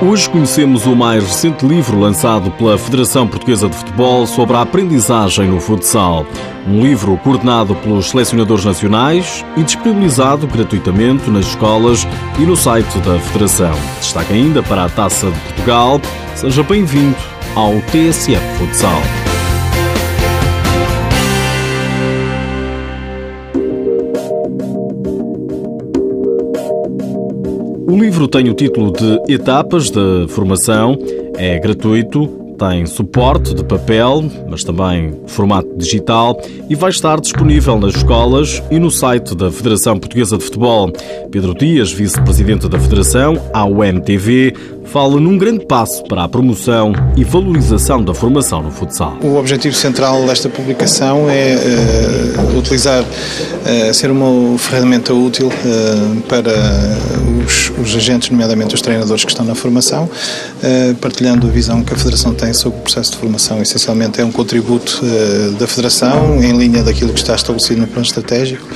Hoje conhecemos o mais recente livro lançado pela Federação Portuguesa de Futebol sobre a aprendizagem no futsal. Um livro coordenado pelos selecionadores nacionais e disponibilizado gratuitamente nas escolas e no site da Federação. Destaque ainda para a Taça de Portugal. Seja bem-vindo ao TSF Futsal. O livro tem o título de Etapas de Formação, é gratuito, tem suporte de papel, mas também formato digital e vai estar disponível nas escolas e no site da Federação Portuguesa de Futebol. Pedro Dias, vice-presidente da Federação, ao MTV, fala num grande passo para a promoção e valorização da formação no futsal. O objetivo central desta publicação é uh, utilizar, uh, ser uma ferramenta útil uh, para os, os, agentes, nomeadamente os treinadores que estão na formação, partilhando a visão que a Federação tem sobre o processo de formação. Essencialmente é um contributo da Federação, em linha daquilo que está estabelecido no plano estratégico,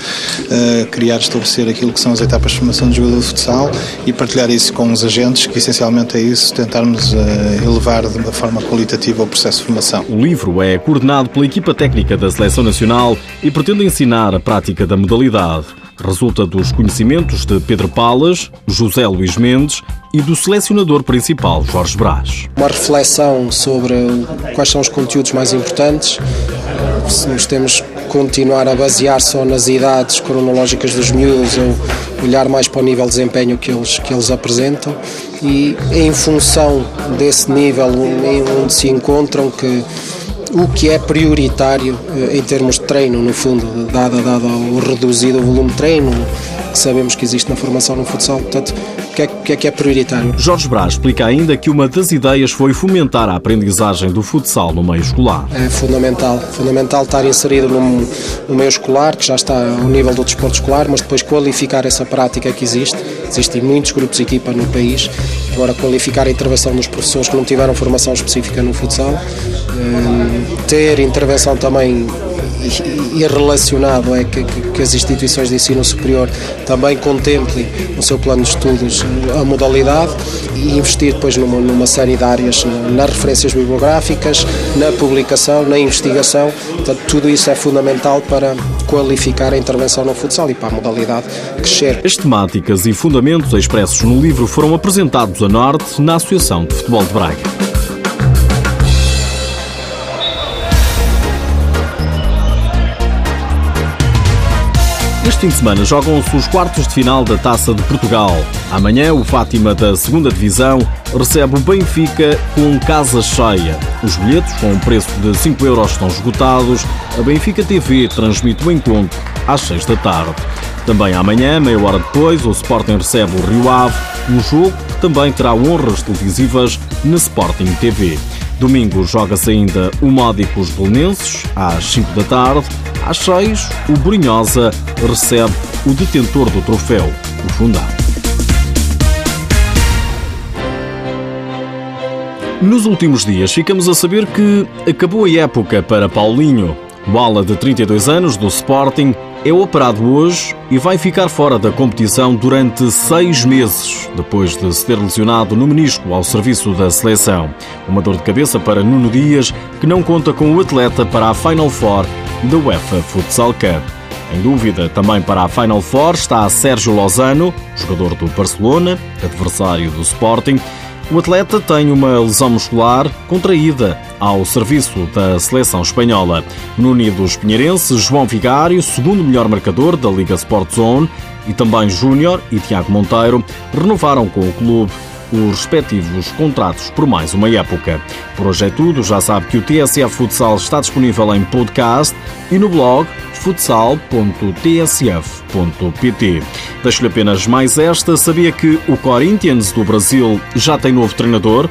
criar, estabelecer aquilo que são as etapas de formação do jogador de futsal e partilhar isso com os agentes, que essencialmente é isso, tentarmos uh, elevar de uma forma qualitativa o processo de formação. O livro é coordenado pela equipa técnica da Seleção Nacional e pretende ensinar a prática da modalidade. Resulta dos conhecimentos de Pedro Palas, José Luís Mendes e do selecionador principal, Jorge Brás. Uma reflexão sobre quais são os conteúdos mais importantes, se nos temos continuar a basear só nas idades cronológicas dos miúdos ou olhar mais para o nível de desempenho que eles, que eles apresentam e em função desse nível onde se encontram que o que é prioritário eh, em termos de treino, no fundo, dado, dado o reduzido volume de treino que sabemos que existe na formação no futsal. Portanto, o que, é, que é que é prioritário? Jorge Brás explica ainda que uma das ideias foi fomentar a aprendizagem do futsal no meio escolar. É fundamental, fundamental estar inserido num, no meio escolar, que já está ao nível do desporto escolar, mas depois qualificar essa prática que existe. Existem muitos grupos de equipa no país. Agora, qualificar a intervenção dos professores que não tiveram formação específica no futsal, hum, ter intervenção também e, relacionado é que, que, as instituições de ensino superior também contemplem no seu plano de estudos a modalidade e investir depois numa, numa série de áreas nas referências bibliográficas, na publicação, na investigação. Portanto, tudo isso é fundamental para qualificar a intervenção no futsal e para a modalidade crescer. As temáticas e fundamentos expressos no livro foram apresentados a Norte na Associação de Futebol de Braga. Este fim de semana jogam-se os quartos de final da Taça de Portugal. Amanhã, o Fátima da 2 Divisão recebe o Benfica com casa cheia. Os bilhetes, com um preço de 5 euros, estão esgotados. A Benfica TV transmite o encontro às 6 da tarde. Também amanhã, meia hora depois, o Sporting recebe o Rio Ave, um jogo que também terá honras televisivas na Sporting TV. Domingo joga-se ainda o Módicos Belenenses, às 5 da tarde. Às 6, o Borinhosa recebe o detentor do troféu, o Fundão. Nos últimos dias ficamos a saber que acabou a época para Paulinho. O ala de 32 anos do Sporting é operado hoje e vai ficar fora da competição durante seis meses, depois de se ter lesionado no menisco ao serviço da seleção. Uma dor de cabeça para Nuno Dias, que não conta com o atleta para a Final Four da UEFA Futsal Cup. Em dúvida também para a Final Four está Sérgio Lozano, jogador do Barcelona, adversário do Sporting, o atleta tem uma lesão muscular contraída ao serviço da seleção espanhola. No Unidos Pinheirense, João Vigário, segundo melhor marcador da Liga Sport Zone, e também Júnior e Tiago Monteiro renovaram com o clube os respectivos contratos por mais uma época. Por hoje é tudo, já sabe que o TSF Futsal está disponível em podcast e no blog futsal.tsf.pt. Deixo-lhe apenas mais esta. Sabia que o Corinthians do Brasil já tem novo treinador?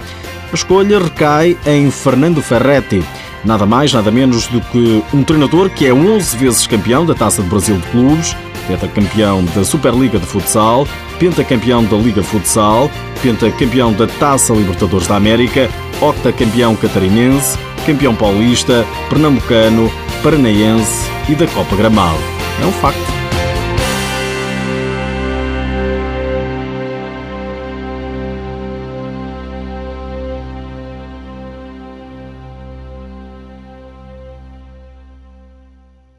A escolha recai em Fernando Ferretti. Nada mais, nada menos do que um treinador que é 11 vezes campeão da Taça do Brasil de Clubes, pentacampeão da Superliga de Futsal, pentacampeão da Liga Futsal, pentacampeão da Taça Libertadores da América, octacampeão catarinense, campeão paulista, pernambucano, paranaense e da Copa Gramado. É um facto.